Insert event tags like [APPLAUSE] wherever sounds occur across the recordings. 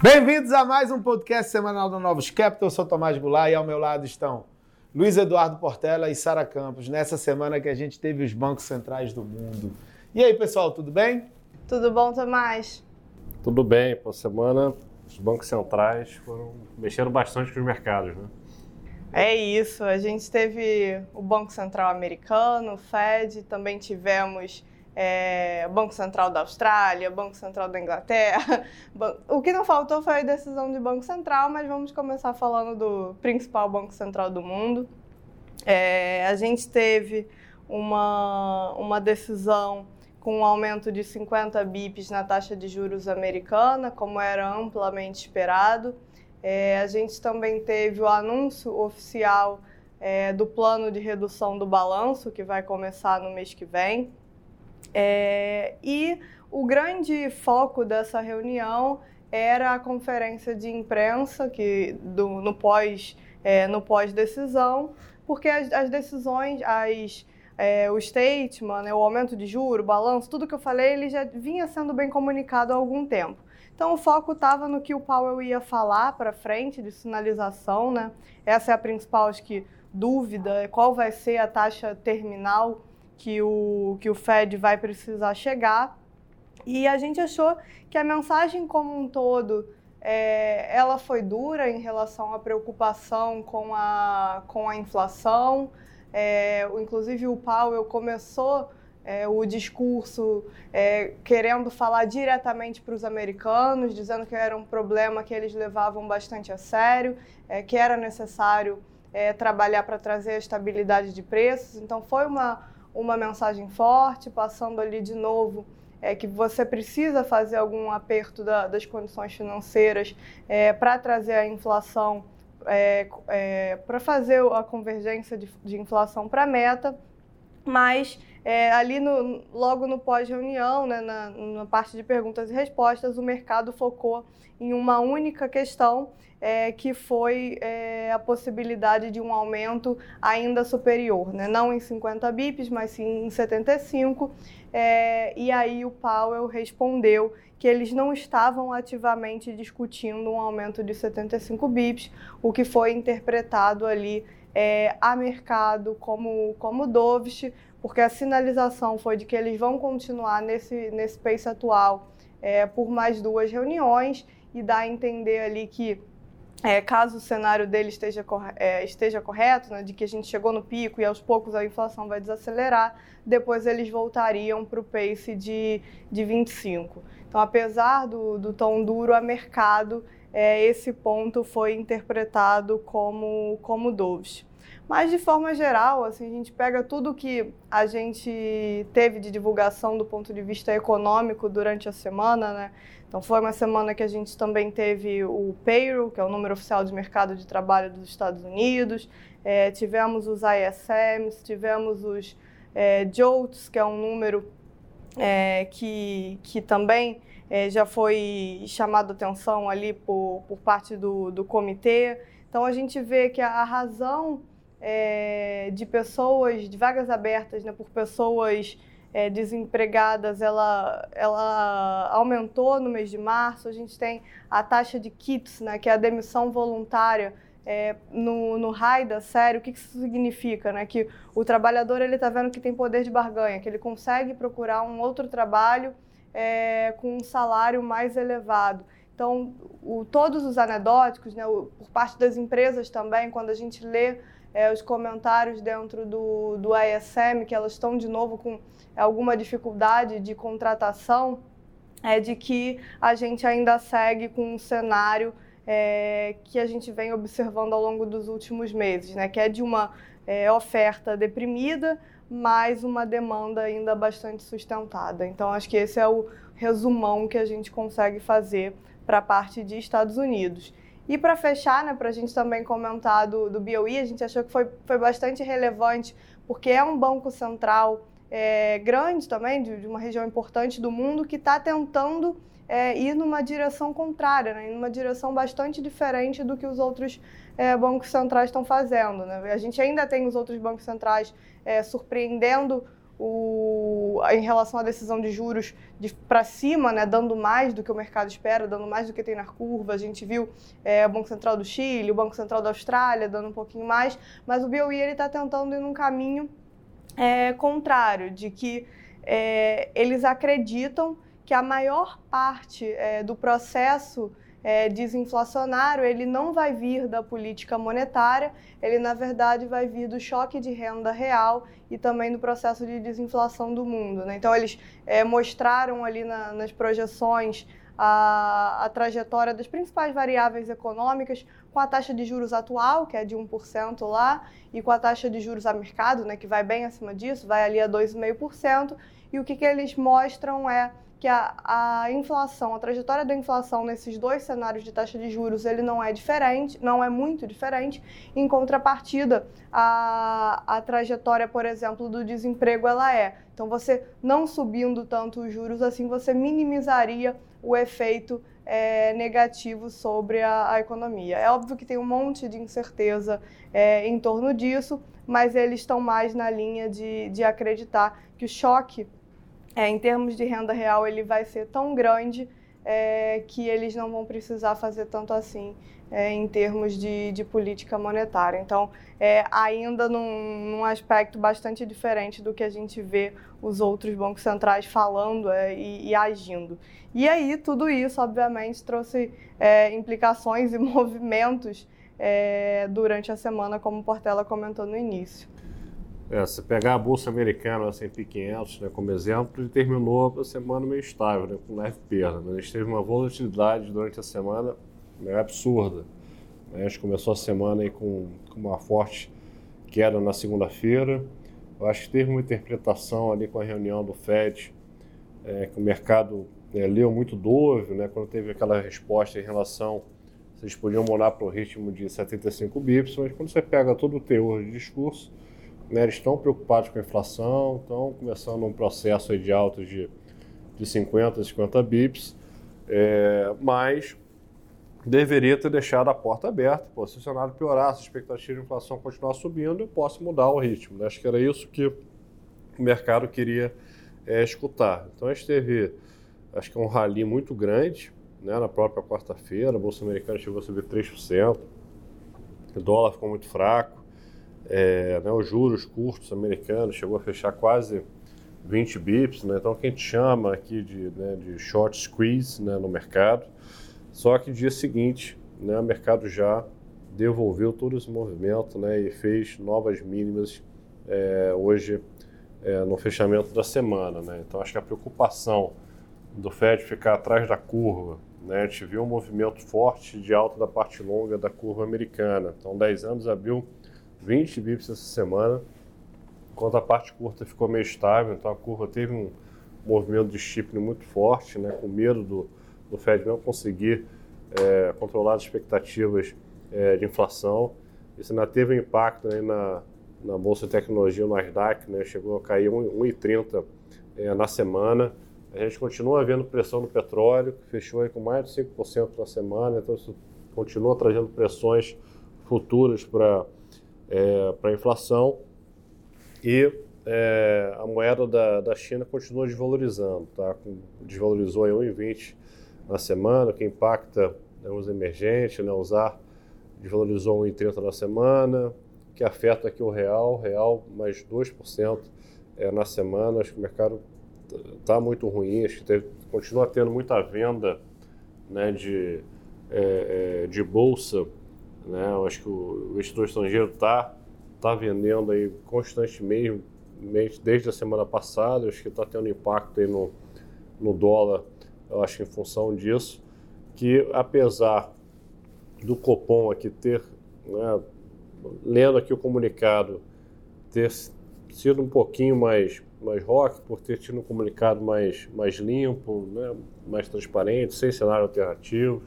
Bem-vindos a mais um podcast semanal do Novos Capital. Eu sou Tomás Goulart e ao meu lado estão Luiz Eduardo Portela e Sara Campos, nessa semana que a gente teve os bancos centrais do mundo. E aí, pessoal, tudo bem? Tudo bom, Tomás? Tudo bem. Por semana, os bancos centrais foram mexeram bastante com os mercados, né? É isso. A gente teve o Banco Central americano, o Fed, também tivemos é, Banco Central da Austrália, Banco Central da Inglaterra. [LAUGHS] O que não faltou foi a decisão de Banco Central, mas vamos começar falando do principal Banco Central do mundo. É, a gente teve uma, uma decisão com um aumento de 50 bips na taxa de juros americana, como era amplamente esperado. É, a gente também teve o anúncio oficial é, do plano de redução do balanço, que vai começar no mês que vem. É, e o grande foco dessa reunião era a conferência de imprensa que do, no pós é, no pós decisão, porque as, as decisões, as é, o statement, né, o aumento de juro, o balanço, tudo que eu falei, ele já vinha sendo bem comunicado há algum tempo. Então o foco estava no que o Powell ia falar para frente de sinalização, né? Essa é a principal, acho que, dúvida, qual vai ser a taxa terminal que o, que o Fed vai precisar chegar. E a gente achou que a mensagem como um todo é, ela foi dura em relação à preocupação com a, com a inflação. É, inclusive o Powell começou é, o discurso é, querendo falar diretamente para os americanos, dizendo que era um problema que eles levavam bastante a sério, é, que era necessário é, trabalhar para trazer a estabilidade de preços. Então foi uma uma mensagem forte, passando ali de novo é que você precisa fazer algum aperto da, das condições financeiras é, para trazer a inflação, é, é, para fazer a convergência de, de inflação para a meta, mas é, ali no, logo no pós-reunião, né, na, na, parte de perguntas e respostas, o mercado focou em uma única questão, é, que foi é, a possibilidade de um aumento ainda superior, né? não em 50 bips, mas sim em 75. É, e aí o Powell respondeu que eles não estavam ativamente discutindo um aumento de 75 bips, o que foi interpretado ali é, a mercado como, como dovish, porque a sinalização foi de que eles vão continuar nesse, nesse pace atual é, por mais duas reuniões e dá a entender ali que é, caso o cenário dele esteja, é, esteja correto, né, de que a gente chegou no pico e aos poucos a inflação vai desacelerar, depois eles voltariam para o pace de, de 25. Então, apesar do, do tom duro a mercado, é, esse ponto foi interpretado como, como dovish. Mas, de forma geral, assim, a gente pega tudo que a gente teve de divulgação do ponto de vista econômico durante a semana, né? Então, foi uma semana que a gente também teve o payroll, que é o número oficial de mercado de trabalho dos Estados Unidos, é, tivemos os ISMs, tivemos os é, JOLTS, que é um número é, que, que também é, já foi chamado atenção ali por, por parte do, do comitê. Então, a gente vê que a, a razão é, de pessoas, de vagas abertas né, por pessoas é, desempregadas, ela, ela aumentou no mês de março. A gente tem a taxa de kits, né, que é a demissão voluntária, é, no, no RAIDA, sério, o que, que isso significa? Né? Que o trabalhador ele está vendo que tem poder de barganha, que ele consegue procurar um outro trabalho é, com um salário mais elevado. Então, o, todos os anedóticos, né, o, por parte das empresas também, quando a gente lê é, os comentários dentro do, do ISM, que elas estão de novo com alguma dificuldade de contratação, é de que a gente ainda segue com um cenário é, que a gente vem observando ao longo dos últimos meses, né? que é de uma é, oferta deprimida, mas uma demanda ainda bastante sustentada. Então, acho que esse é o resumão que a gente consegue fazer para a parte de Estados Unidos. E para fechar, né, para a gente também comentar do, do BOE, a gente achou que foi, foi bastante relevante, porque é um banco central é, grande também, de, de, uma região importante do mundo, que está tentando é, ir numa direção contrária, né, numa direção bastante diferente do que os outros é, bancos centrais estão fazendo. Né? A gente ainda tem os outros bancos centrais é, surpreendendo o, em relação à decisão de juros de, para cima, né, dando mais do que o mercado espera, dando mais do que tem na curva. A gente viu é, o Banco Central do Chile, o Banco Central da Austrália dando um pouquinho mais, mas o BOE está tentando ir num caminho é, contrário, de que é, eles acreditam que a maior parte é, do processo é, desinflacionário, ele não vai vir da política monetária, ele na verdade vai vir do choque de renda real e também do processo de desinflação do mundo. Né? Então eles é, mostraram ali na, nas projeções a, a, trajetória das principais variáveis econômicas com a taxa de juros atual, que é de 1% lá, e com a taxa de juros a mercado, né, que vai bem acima disso, vai ali a 2,5%, e o que, que eles mostram é que a, a inflação, a trajetória da inflação nesses dois cenários de taxa de juros, ele não é diferente, não é muito diferente. Em contrapartida, a, a trajetória, por exemplo, do desemprego, ela é. Então, você não subindo tanto os juros, assim, você minimizaria o efeito é, negativo sobre a, a, economia. É óbvio que tem um monte de incerteza é, em torno disso, mas eles estão mais na linha de, de acreditar que o choque é, em termos de renda real, ele vai ser tão grande é, que eles não vão precisar fazer tanto assim é, em termos de, de, política monetária. Então, é, ainda num, num, aspecto bastante diferente do que a gente vê os outros bancos centrais falando é, e, e, agindo. E aí, tudo isso, obviamente, trouxe é, implicações e [LAUGHS] movimentos é, durante a semana, como Portela comentou no início. É, se pegar a Bolsa Americana, a S&P 500, né, como exemplo, ele terminou a semana meio estável, né, com leve perda. Né? A gente teve uma volatilidade durante a semana né, absurda. Né? A gente começou a semana aí com, com uma forte queda na segunda-feira. Eu acho que teve uma interpretação ali com a reunião do FED, é, que o mercado é, leu muito dove, né, quando teve aquela resposta em relação vocês podiam morar para o ritmo de 75 bips, mas quando você pega todo o teor de discurso, né, eles estão preocupados com a inflação, estão começando um processo de alta de, de 50, 50 bips, é, mas deveria ter deixado a porta aberta. Pô, se o cenário piorar, se a expectativa de inflação continuar subindo, eu posso mudar o ritmo. Né? Acho que era isso que o mercado queria é, escutar. Então a gente teve, acho que um rally muito grande né, na própria quarta-feira, a Bolsa Americana chegou a subir 3%, o dólar ficou muito fraco, é, né, os juros curtos americanos chegou a fechar quase 20 bips, né, então quem chama aqui de, né, de short squeeze né, no mercado. Só que dia seguinte, né, o mercado já devolveu todo esse movimento né, e fez novas mínimas é, hoje é, no fechamento da semana. Né? Então acho que a preocupação do Fed ficar atrás da curva, né, a gente viu um movimento forte de alta da parte longa da curva americana. Então 10 anos abriu 20 bips essa semana, enquanto a parte curta ficou meio estável, então a curva teve um movimento de steepening muito forte, né, com medo do, do Fed não conseguir é, controlar as expectativas é, de inflação. Isso ainda teve um impacto né, na, na Bolsa de Tecnologia, o Nasdaq, né, chegou a cair 1,30 é, na semana. A gente continua vendo pressão no petróleo, que fechou aí com mais de 5% na semana, então isso continua trazendo pressões futuras para é, para a inflação e é, a moeda da, da China continua desvalorizando, tá? desvalorizou em 1,20 na semana, que impacta né, os emergentes, né, usar desvalorizou 1,30 na semana, que afeta aqui o real, real mais 2% é, na semana, acho que o mercado está muito ruim, acho que teve, continua tendo muita venda né, de, é, é, de bolsa né? Eu acho que o investidor estrangeiro está tá vendendo aí constantemente desde a semana passada. Eu acho que está tendo impacto aí no, no dólar, eu acho que em função disso, que apesar do Copom aqui ter, né, lendo aqui o comunicado, ter sido um pouquinho mais, mais rock, por ter tido um comunicado mais, mais limpo, né, mais transparente, sem cenário alternativo.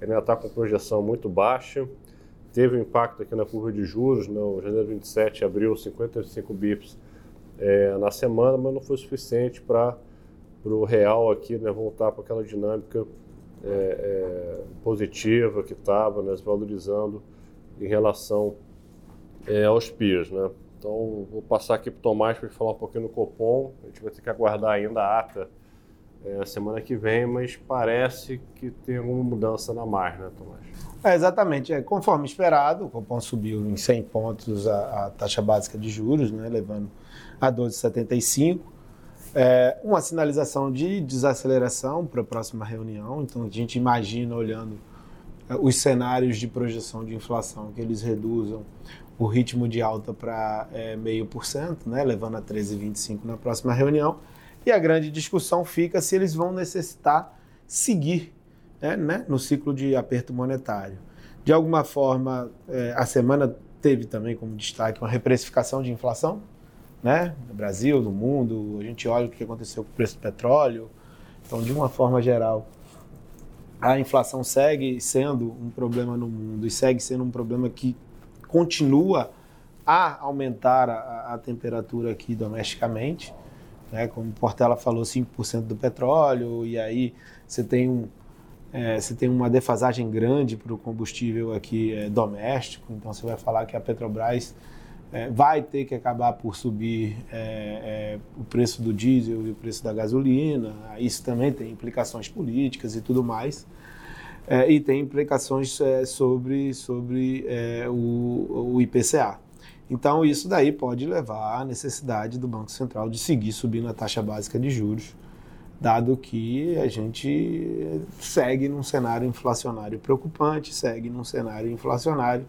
Ele ainda está com projeção muito baixa teve um impacto aqui na curva de juros, né? o janeiro 27 abriu 55 bips é, na semana, mas não foi suficiente para o real aqui né, voltar para aquela dinâmica é, é, positiva que estava, né, valorizando em relação é, aos peers. Né? Então, vou passar aqui para o Tomás para falar um pouquinho no Copom. A gente vai ter que aguardar ainda a ata é, semana que vem, mas parece que tem alguma mudança na margem, né, Tomás? É, exatamente. É, conforme esperado, o Copom subiu em 100 pontos a, a taxa básica de juros, né, levando a 12,75. É, uma sinalização de desaceleração para a próxima reunião. Então, a gente imagina, olhando é, os cenários de projeção de inflação, que eles reduzam o ritmo de alta para é, meio por cento, né, levando a 13,25 na próxima reunião. E a grande discussão fica se eles vão necessitar seguir né, né, no ciclo de aperto monetário. De alguma forma, é, a semana teve também como destaque uma reprecificação de inflação, né, no Brasil, no mundo. A gente olha o que aconteceu com o preço do petróleo. Então, de uma forma geral, a inflação segue sendo um problema no mundo e segue sendo um problema que continua a aumentar a, a temperatura aqui domesticamente. Né? Como Portela falou, 5% do petróleo, e aí você tem, um, é, você tem uma defasagem grande para o combustível aqui é, doméstico, então você vai falar que a Petrobras é, vai ter que acabar por subir é, é, o preço do diesel e o preço da gasolina. Isso também tem implicações políticas e tudo mais. É, e tem implicações sobre, sobre o, o, IPCA. Então, isso daí pode levar à necessidade do Banco Central de seguir subindo a taxa básica de juros, dado que a gente segue num cenário inflacionário preocupante, segue num cenário inflacionário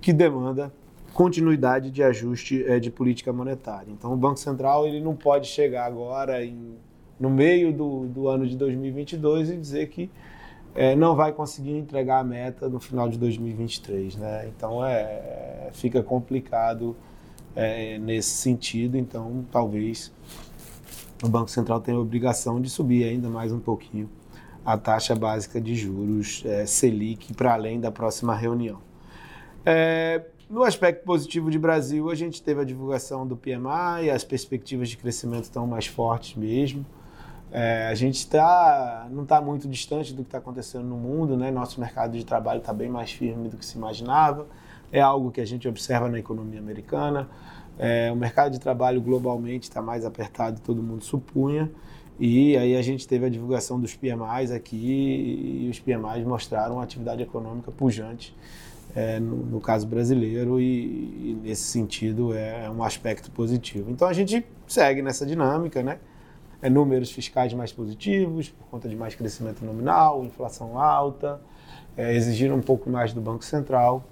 que demanda continuidade de ajuste é, de política monetária. Então, o Banco Central ele não pode chegar agora, em, no meio do, do ano de 2022, e dizer que é, não vai conseguir entregar a meta no final de 2023, né? Então é, fica complicado é, nesse sentido. Então talvez o Banco Central tenha a obrigação de subir ainda mais um pouquinho a taxa básica de juros é, Selic para além da próxima reunião. É, no aspecto positivo de Brasil, a gente teve a divulgação do PMI, as perspectivas de crescimento estão mais fortes mesmo. É, a gente tá, não está muito distante do que está acontecendo no mundo, né? Nosso mercado de trabalho está bem mais firme do que se imaginava. É algo que a gente observa na economia americana. É, o mercado de trabalho globalmente está mais apertado, todo mundo supunha. E aí a gente teve a divulgação dos PMIs aqui e os PMIs mostraram uma atividade econômica pujante é, no, no, caso brasileiro e, e, nesse sentido é um aspecto positivo. Então a gente segue nessa dinâmica, né? É, números fiscais mais positivos, por conta de mais crescimento nominal, inflação alta, é, um pouco mais do Banco Central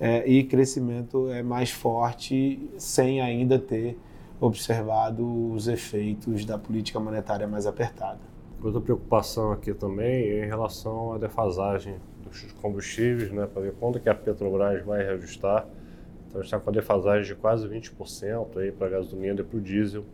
é, e crescimento é mais forte, sem ainda ter observado os efeitos da política monetária mais apertada. Outra preocupação aqui também é em relação à defasagem dos combustíveis, né, para ver quando que a Petrobras vai reajustar. Então, está com a defasagem de quase 20% aí para a gasolina e para o diesel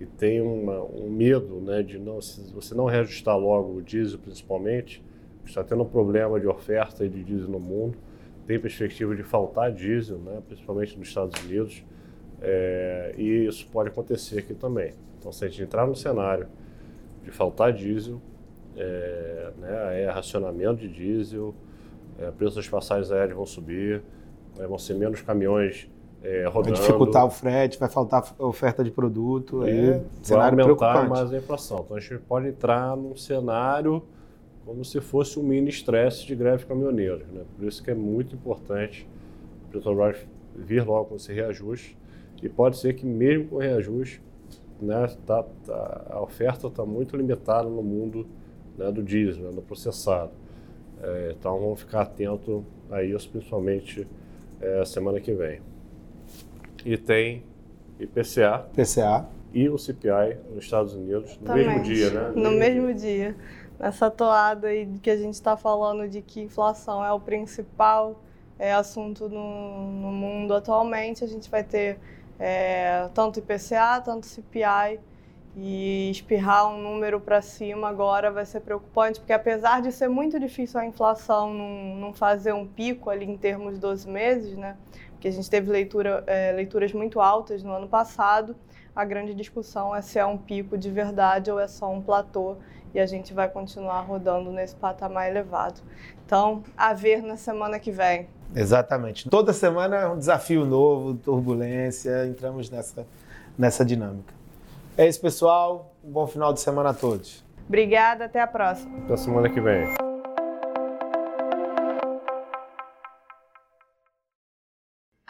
e tem uma, um medo né, de não, se você não reajustar logo o diesel, principalmente, está tendo um problema de oferta de diesel no mundo, tem perspectiva de faltar diesel, né, principalmente nos Estados Unidos, é, e isso pode acontecer aqui também. Então, se a gente entrar no cenário de faltar diesel, é, né, é racionamento de diesel, é, preços das passagens aéreas vão subir, é, vão ser menos caminhões é, Vai dificultar o frete, vai faltar oferta de produto. É vai aumentar mais a inflação. Então a gente pode entrar num cenário como se fosse um mini estresse de greve caminhoneiro. Né? Por isso que é muito importante o Petrobras vir logo com esse reajuste. E pode ser que mesmo com o reajuste, né, tá, tá, a oferta está muito limitada no mundo né, do diesel, né, do processado. É, então vamos ficar atento a isso, principalmente é, semana que vem e tem IPCA. IPCA. E o CPI nos Estados Unidos no Também. mesmo dia, né? No mesmo dia. Nessa toada aí que a gente está falando de que inflação é o principal é, assunto no, no mundo atualmente, a gente vai ter é, tanto IPCA, tanto CPI e espirrar um número para cima agora vai ser preocupante, porque apesar de ser muito difícil a inflação não, não fazer um pico ali em termos de 12 meses, né? Que a gente teve leitura, é, leituras muito altas no ano passado, a grande discussão é se é um pico de verdade ou é só um platô e a gente vai continuar rodando nesse patamar elevado. Então, a ver na semana que vem. Exatamente. Toda semana é um desafio novo, turbulência, entramos nessa, nessa dinâmica. É isso, pessoal. Um bom final de semana a todos. Obrigada, até a próxima. Até semana que vem.